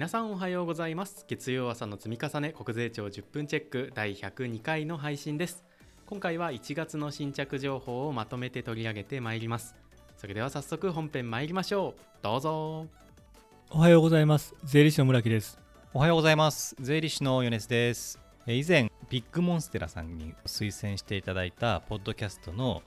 皆さんおはようございます。月曜朝の積み重ね国税庁10分チェック第102回の配信です。今回は1月の新着情報をまとめて取り上げてまいります。それでは早速本編参りましょう。どうぞ。おはようございます。税理士の村木です。おはようございます。税理士の米津です。え以前ビッグモンステラさんに推薦していただいたポッドキャストの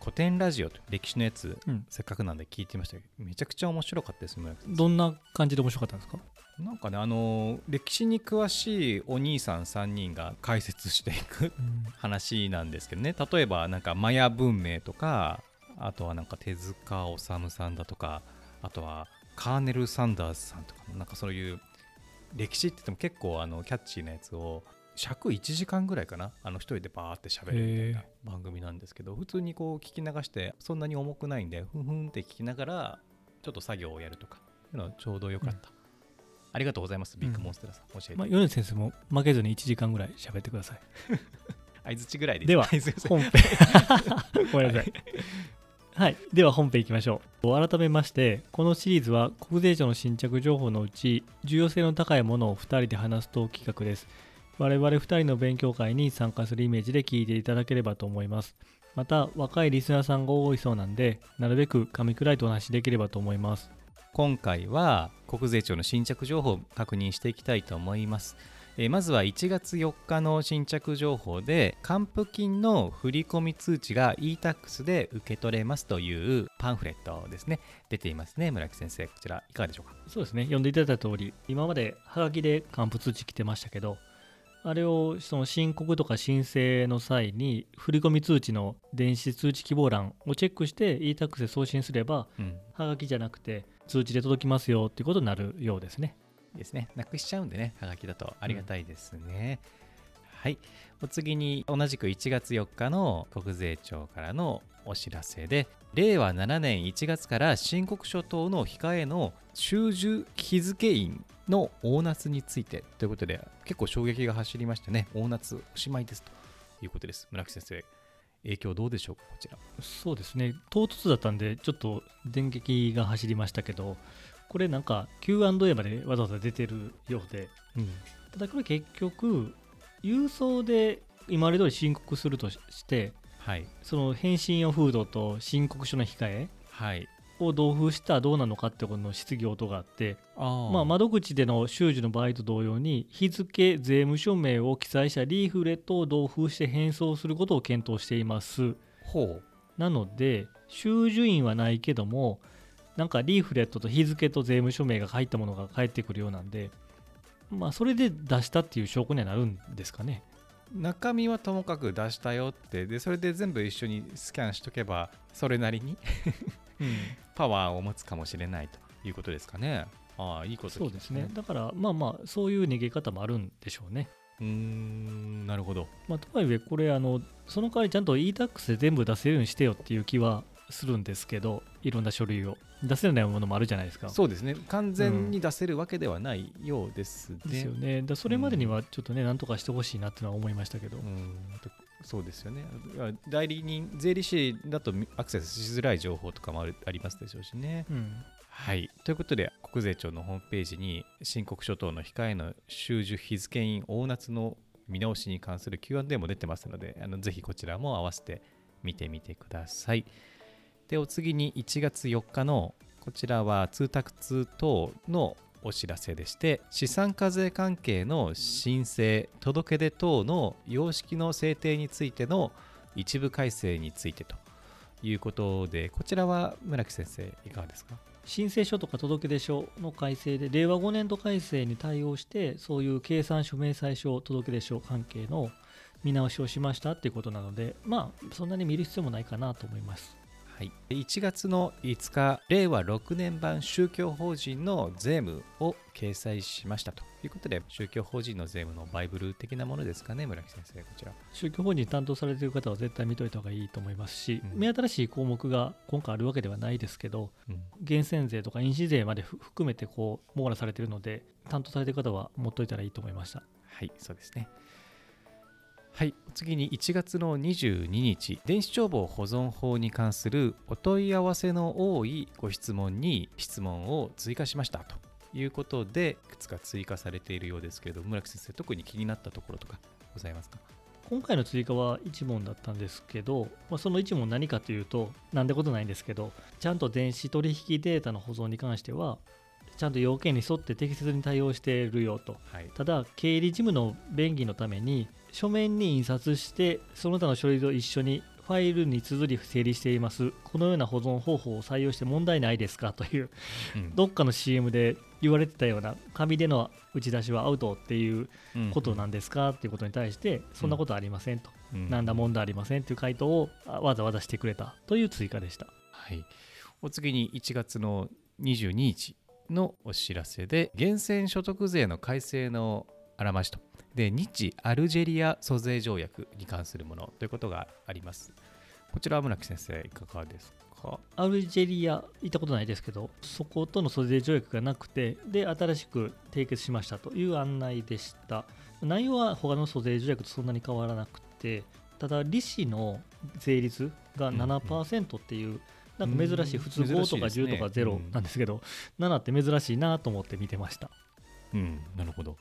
古典ラジオという歴史のやつ、うん。せっかくなんで聞いてみましたけどめちゃくちゃ面白かったです村木さんどんな感じで面白かったんですか？なんかねあのー歴史に詳しいお兄さん3人が解説していく話なんですけどね。例えばなんかマヤ文明とかあとはなんか手塚治虫さんだとかあとはカーネル・サンダースさんとかなんかそういう歴史って言っても結構あのキャッチーなやつを尺1時間ぐらいかなあの一人でバーって喋るみたいなへ番組なんですけど普通にこう聞き流してそんなに重くないんでふんふんって聞きながらちょっと作業をやるとかいうのはちょうどよかった、ありがとうございます。ビッグモンステラさん、教えて、まあ、米津先生も負けずに1時間ぐらい喋ってください。相づちぐらいで。では 本編。ごめんなさい。はい、では本編いきましょう。改めましてこのシリーズは国税庁の新着情報のうち重要性の高いものを2人で話すと企画です。我々2人の勉強会に参加するイメージで聞いていただければと思います。また若いリスナーさんが多いそうなんでなるべく噛み砕いてお話しできればと思います今回は国税庁の新着情報を確認していきたいと思います。えーまずは1月4日の新着情報で還付金の振込通知が e-tax で受け取れますというパンフレットですね。出ていますね村木先生。こちらいかがでしょうか？そうですね。読んでいただいた通り今までハガキで還付通知来てましたけどあれをその申告とか申請の際に振込通知の電子通知希望欄をチェックして e-tax で送信すればうん。ハガキじゃなくて通知で届きますよっていうことになるようですね。ですね。なくしちゃうんでね。はがきだとありがたいですね、はい。お次に同じく1月4日の国税庁からのお知らせで令和7年1月から申告書等の控えの収受日付印の大夏についてということで結構衝撃が走りましてね大夏おしまいですということです。村木先生影響どうでしょうかこちら。そうですね。唐突だったんでちょっと電撃が走りましたけどこれなんか Q&A までわざわざ出てるようでただこれ結局郵送で今まで通り申告するとしてはい。その返信用封筒と申告書の控えはいを同封したらどうなのかってことの質疑応答があってあまあ、窓口での収受の場合と同様に日付税務署名を記載したリーフレットを同封して返送することを検討しています。ほう。なので収受印はないけどもなんかリーフレットと日付と税務署名が入ったものが返ってくるようなんでまあそれで出したっていう証拠にはなるんですかね。中身はともかく出したよってでそれで全部一緒にスキャンしとけばそれなりに パワーを持つかもしれないということですかね。ああいいこと聞きましたそうですね。だからまあまあそういう逃げ方もあるんでしょうね。うーんなるほど。まあ、とはいえこれあのその代わりちゃんと e-tax で全部出せるようにしてよっていう気はするんですけどいろんな書類を。出せないものもあるじゃないですか。そうですね。完全に出せるわけではないようですね、ですよねだそれまでにはちょっとねなんとかしてほしいなってのは思いましたけど、うんそうですよね代理人税理士だとアクセスしづらい情報とかもあるありますでしょうしねうんはい。ということで、国税庁のホームページに、申告書等の控えの収受日付印大夏の見直しに関する Q&A も出てますので、あのぜひこちらも合わせて見てみてください。で、お次に1月4日の、こちらは通達通等のお知らせでして、資産課税関係の申請、届出等の様式の制定についての一部改正についてということで、こちらは村木先生、いかがですか？申請書とか届出書の改正で令和5年度改正に対応してそういう計算書明細書届出書関係の見直しをしましたっていうことなのでまあそんなに見る必要もないかなと思います。はい、1月の5日、令和6年版宗教法人の税務を掲載しましたということで、宗教法人の税務のバイブル的なものですかね、村木先生、こちら。宗教法人担当されている方は絶対見といた方がいいと思いますし、うん目新しい項目が今回あるわけではないですけどうん源泉税とか印紙税までふ含めてこう網羅されているので担当されている方は持っといたらいいと思いましたはい、そうですね。はい、次に1月の22日、電子帳簿保存法に関するお問い合わせの多いご質問に質問を追加しました。ということでいくつか追加されているようですけれども村木先生特に気になったところとかございますか？今回の追加は1問だったんですけど、まあ、その1問何かというとなんでことないんですけどちゃんと電子取引データの保存に関してはちゃんと要件に沿って適切に対応しているよと。はい。ただ経理事務の便宜のために書面に印刷してその他の書類と一緒にファイルに綴り整理しています。このような保存方法を採用して問題ないですかといううん。どっかの CM で言われてたような紙での打ち出しはアウトっていうことなんですかっていうことに対してそんなことありませんと、うん。なんだ問題ありませんっていう回答をあわざわざしてくれたという追加でした。はい、お次に1月の22日のお知らせで源泉所得税の改正のあらましとで日アルジェリア租税条約に関するものということがあります。こちらは村木先生いかがですか？アルジェリア行ったことないですけどそことの租税条約がなくてで新しく締結しましたという案内でした。内容は他の租税条約とそんなに変わらなくてただ利子の税率がうんうん。7%っていう、なんか珍しいうん普通5とか珍しいですね。10とか0なんですけど、7って珍しいなと思って見てました。うんなるほど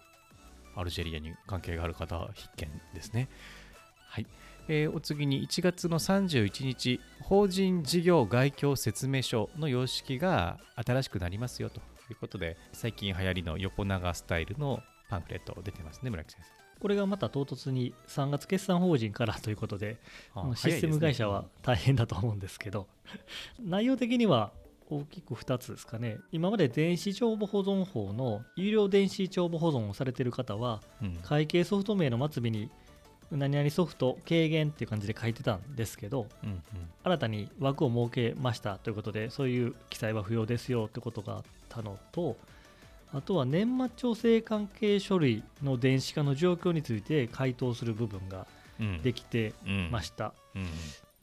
アルジェリアに関係がある方は必見ですね。はい、えーお次に1月の31日法人事業概況説明書の様式が新しくなりますよということで最近流行りの横長スタイルのパンフレット出てますね村木先これがまた唐突に3月決算法人からということでのシステム会社は大変だと思うんですけど 内容的には大きく2つですかね。今まで電子帳簿保存法の有料電子帳簿保存をされている方はうん。会計ソフト名の末尾に何々ソフト軽減っていう感じで書いてたんですけどうんうん。新たに枠を設けましたということでそういう記載は不要ですよってことがあったのとあとは年末調整関係書類の電子化の状況について回答する部分がうん。できてうん。ました。うんうん、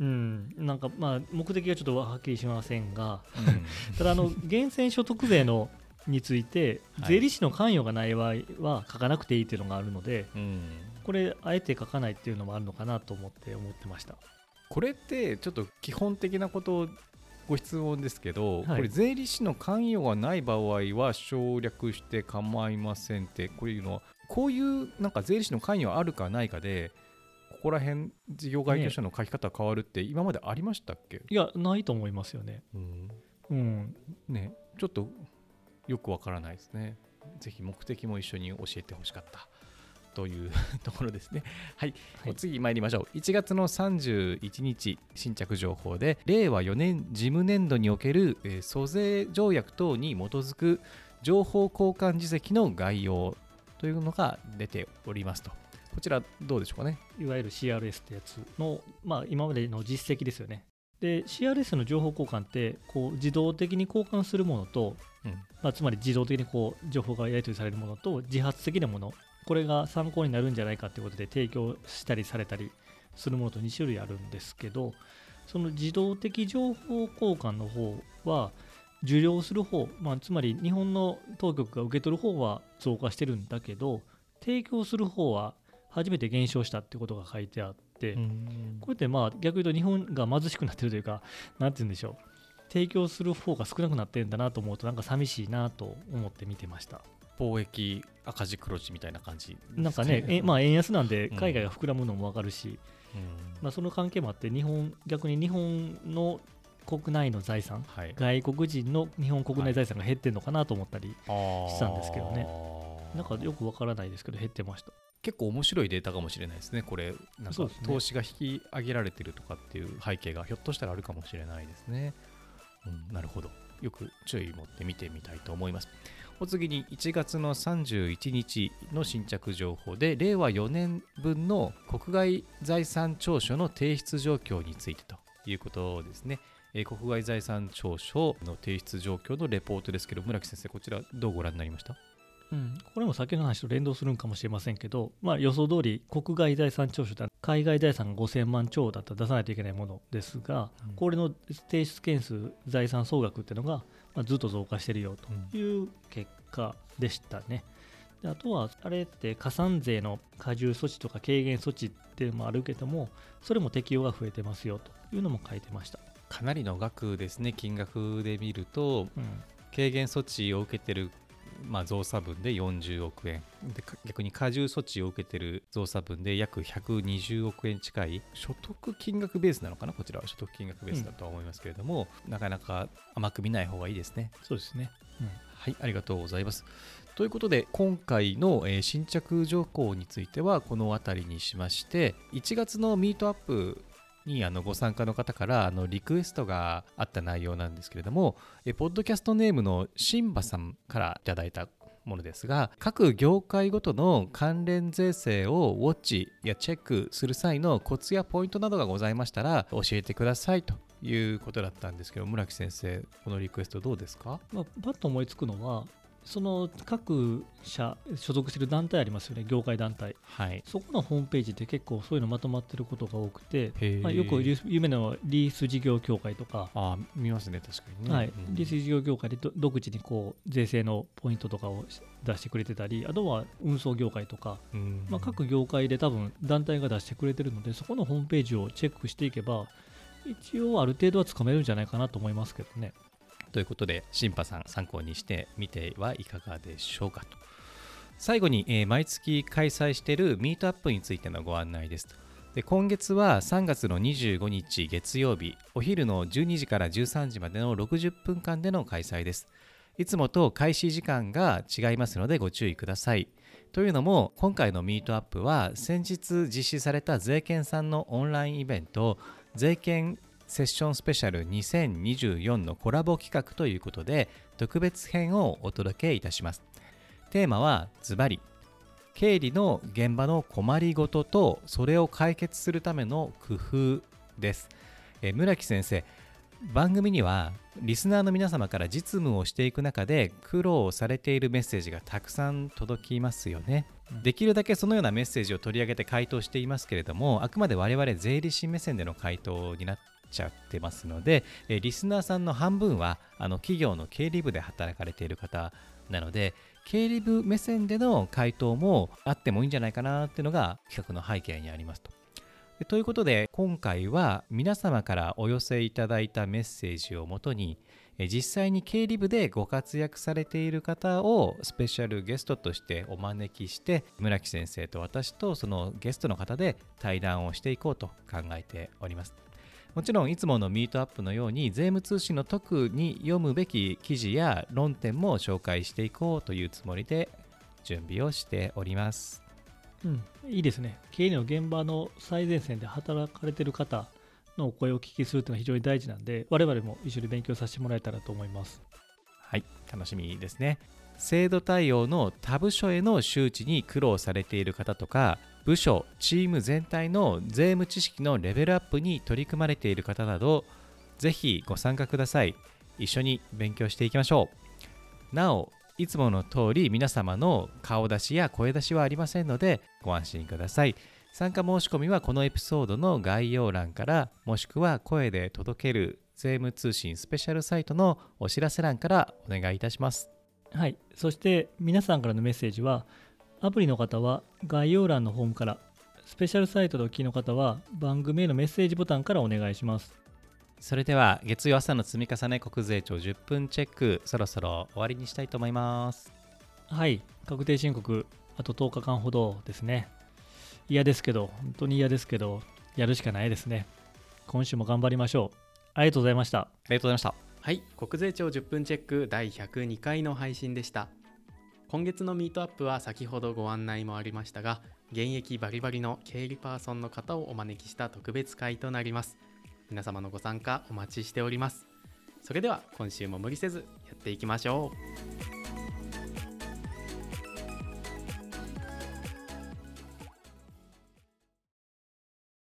なんかまあ目的はちょっとはっきりしませんが、うん。ただあの源泉所得税のについてはい。税理士の関与がない場合は書かなくていいっていうのがあるので、うん。これあえて書かないっていうのもあるのかなと思って思ってました。これってちょっと基本的なことをご質問ですけど、はい。これ税理士の関与がない場合は省略して構いませんってこういうのはこういうなんか税理士の関与あるかないかでここら辺事業概況書の書き方変わるって今までありましたっけ、いやないと思いますよね。うん。うん、ねちょっとよくわからないですね。ぜひ目的も一緒に教えてほしかった。という ところですね。はい。はい。お次参りましょう。1月の31日新着情報で令和4年事務年度における、えー租税条約等に基づく情報交換実績の概要というのが出ておりますとこちらどうでしょうかねいわゆる CRS ってやつの、まあ、今までの実績ですよね。で CRS の情報交換ってこう自動的に交換するものと、うんまあ、つまり自動的にこう情報がやり取りされるものと自発的なものこれが参考になるんじゃないかということで提供したりされたりするものと2種類あるんですけどその自動的情報交換の方は受領する方、まあ、つまり日本の当局が受け取る方は増加してるんだけど提供する方は初めて減少したってことが書いてあって、これってまあ逆に言うと日本が貧しくなってるというかなんて言うんでしょう。提供する方が少なくなってるんだなと思うとなんか寂しいなと思って見てました。貿易赤字黒字みたいな感じなんかね、えまあ、円安なんでうん海外が膨らむのも分かるし、うん。まあ、その関係もあって日本逆に日本の国内の財産はい。外国人の日本国内財産が減ってるのかなと思ったり、ししたんですけどね。なんかよく分からないですけど減ってました結構面白いデータかもしれないですね。これなんか投資が引き上げられてるとかっていう背景がひょっとしたらあるかもしれないですね、うん、なるほど。よく注意持って見てみたいと思います。お次に1月の31日の新着情報で令和4年分の国外財産調書の提出状況についてということですね。えー国外財産調書の提出状況のレポートですけど村木先生こちらどうご覧になりました？うん、これも先の話と連動するんかもしれませんけど、まあ、予想通り国外財産調書って海外財産が5000万超だったら出さないといけないものですが、うんこれの提出件数財産総額っていうのが、まあ、ずっと増加してるよという結果でしたね。であとはあれって加算税の加重措置とか軽減措置っていうのもあるけどもそれも適用が増えてますよというのも書いてました。かなりの額ですね金額で見るとうん軽減措置を受けてるまあ、増差分で40億円。でか逆に過重措置を受けてる増差分で約120億円近い。所得金額ベースなのかな？こちらは。所得金額ベースだとは思いますけれども、なかなか甘く見ない方がいいですね。そうですね。うん。はい、ありがとうございます。ということで、今回の、えー新着情報についてはこの辺りにしまして、1月のミートアップにあのご参加の方からあのリクエストがあった内容なんですけれども、えポッドキャストネームのシンバさんからいただいたものですが各業界ごとの関連税制をウォッチやチェックする際のコツやポイントなどがございましたら教えてくださいということだったんですけど村木先生このリクエストどうですか？まあ、パッと思いつくのは、その各社所属している団体ありますよね、業界団体。はい。そこのホームページって結構そういうのまとまってることが多くて、まあ、よく有有名なのはリース事業協会とか、あー見ますね確かにね、はい。うん。リース事業協会でど独自にこう税制のポイントとかを出してくれてたり、あとは運送業界とか、うん。まあ、各業界で多分団体が出してくれてるので、そこのホームページをチェックしていけば、一応ある程度はつかめるんじゃないかなと思いますけどね。ということでシンパさん参考にしてみてはいかがでしょうかと。最後に、えー毎月開催しているミートアップについてのご案内ですで今月は3月の25日月曜日お昼の12時から13時までの60分間での開催です。いつもと開始時間が違いますのでご注意ください。というのも今回のミートアップは先日実施された税券さんのオンラインイベント税券セッションスペシャル2024のコラボ企画ということで特別編をお届けいたします。テーマはズバリ。経理の現場の困りごととそれを解決するための工夫です。えー村木先生番組にはリスナーの皆様から実務をしていく中で苦労されているメッセージがたくさん届きますよね、うん。できるだけそのようなメッセージを取り上げて回答していますけれどもあくまで我々税理士目線での回答になっちゃってますので、えリスナーさんの半分はあの企業の経理部で働かれている方なので経理部目線での回答もあってもいいんじゃないかなっていうのが企画の背景にありますと。ということで今回は皆様からお寄せいただいたメッセージをもとに実際に経理部でご活躍されている方をスペシャルゲストとしてお招きして村木先生と私とそのゲストの方で対談をしていこうと考えております。もちろんいつものミートアップのように税務通信の特に読むべき記事や論点も紹介していこうというつもりで準備をしております。うん、いいですね。経理の現場の最前線で働かれてる方のお声をお聞きするというのは非常に大事なんで、我々も一緒に勉強させてもらえたらと思います。はい、楽しみですね。制度対応の他部署への周知に苦労されている方とか、部署、チーム全体の税務知識のレベルアップに取り組まれている方など、ぜひご参加ください。一緒に勉強していきましょう。なお、いつもの通り皆様の顔出しや声出しはありませんので、ご安心ください。参加申し込みはこのエピソードの概要欄から、もしくは声で届ける税務通信スペシャルサイトのお知らせ欄からお願いいたします。はい。そして皆さんからのメッセージは、アプリの方は概要欄のホームから、スペシャルサイトでお聞きの方は番組へのメッセージボタンからお願いします。それでは月曜朝の積み重ね国税庁10分チェックそろそろ終わりにしたいと思いますはい。確定申告、あと10日間ほどですね。嫌ですけど、本当に嫌ですけど、やるしかないですね。今週も頑張りましょう。ありがとうございました。ありがとうございましたはい国税庁10分チェック第102回の配信でした今月のミートアップは先ほどご案内もありましたが現役バリバリの経理パーソンの方をお招きした特別会となります。皆様のご参加お待ちしております。それでは今週も無理せずやっていきましょう。